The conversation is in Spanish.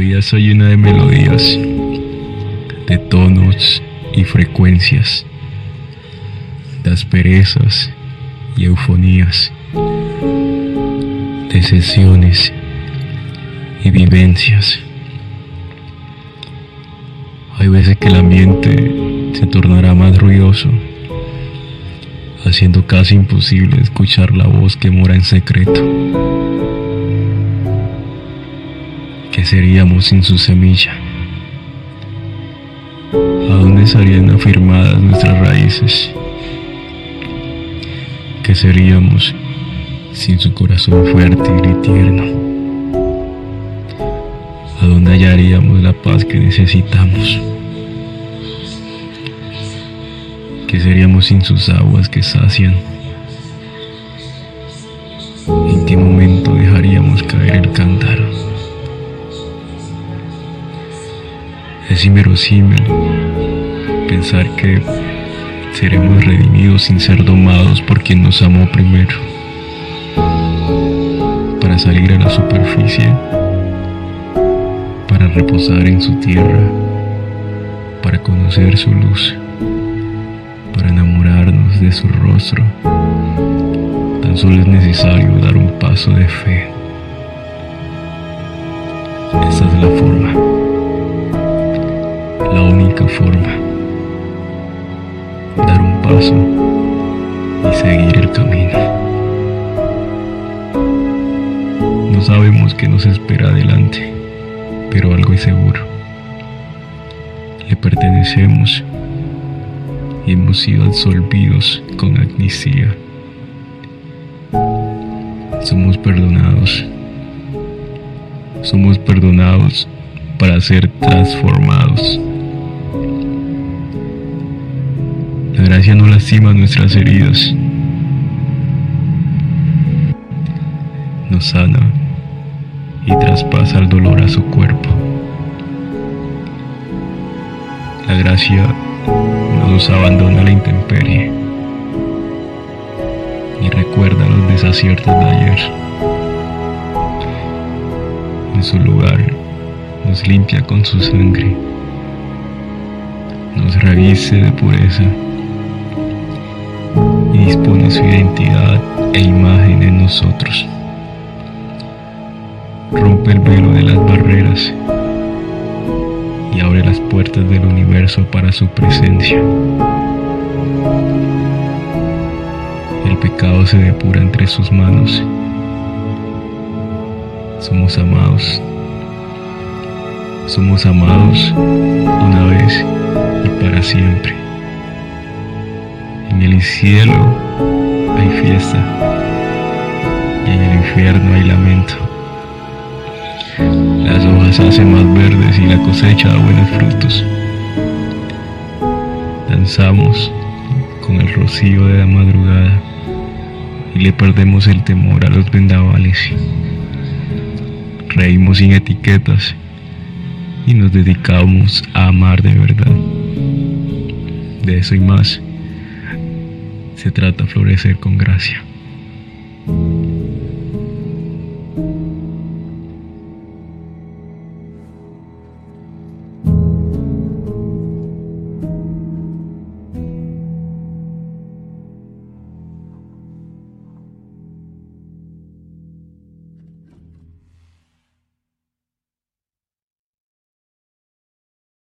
vida está llena de melodías, de tonos y frecuencias, de asperezas y eufonías, de sesiones y vivencias. Hay veces que el ambiente se tornará más ruidoso, haciendo casi imposible escuchar la voz que mora en secreto. ¿Qué seríamos sin su semilla? ¿A dónde estarían afirmadas nuestras raíces? ¿Qué seríamos sin su corazón fértil y tierno? ¿A dónde hallaríamos la paz que necesitamos? ¿Qué seríamos sin sus aguas que sacian? ¿En qué momento dejaríamos caer el cántaro? Es inverosímil pensar que seremos redimidos sin ser domados por quien nos amó primero. Para salir a la superficie, para reposar en su tierra, para conocer su luz, para enamorarnos de su rostro. Tan solo es necesario dar un paso de fe. Esa es la forma, única forma. Dar un paso y seguir el camino. No sabemos qué nos espera adelante, pero algo es seguro. Le pertenecemos y hemos sido absolvidos con amnistía. Somos perdonados. Somos perdonados para ser transformados. Gracia no lastima nuestras heridas. Nos sana y traspasa el dolor a su cuerpo. La gracia no nos abandona la intemperie y recuerda los desaciertos de ayer. En su lugar, nos limpia con su sangre, nos reviste de pureza y dispone su identidad e imagen en nosotros. Rompe el velo de las barreras y abre las puertas del universo para su presencia. El pecado se depura entre sus manos. Somos amados. Somos amados una vez y para siempre. En el cielo hay fiesta y en el infierno hay lamento. Las hojas hacen más verdes y la cosecha da buenos frutos. Danzamos con el rocío de la madrugada y le perdemos el temor a los vendavales. Reímos sin etiquetas y nos dedicamos a amar de verdad. De eso y más se trata florecer con gracia.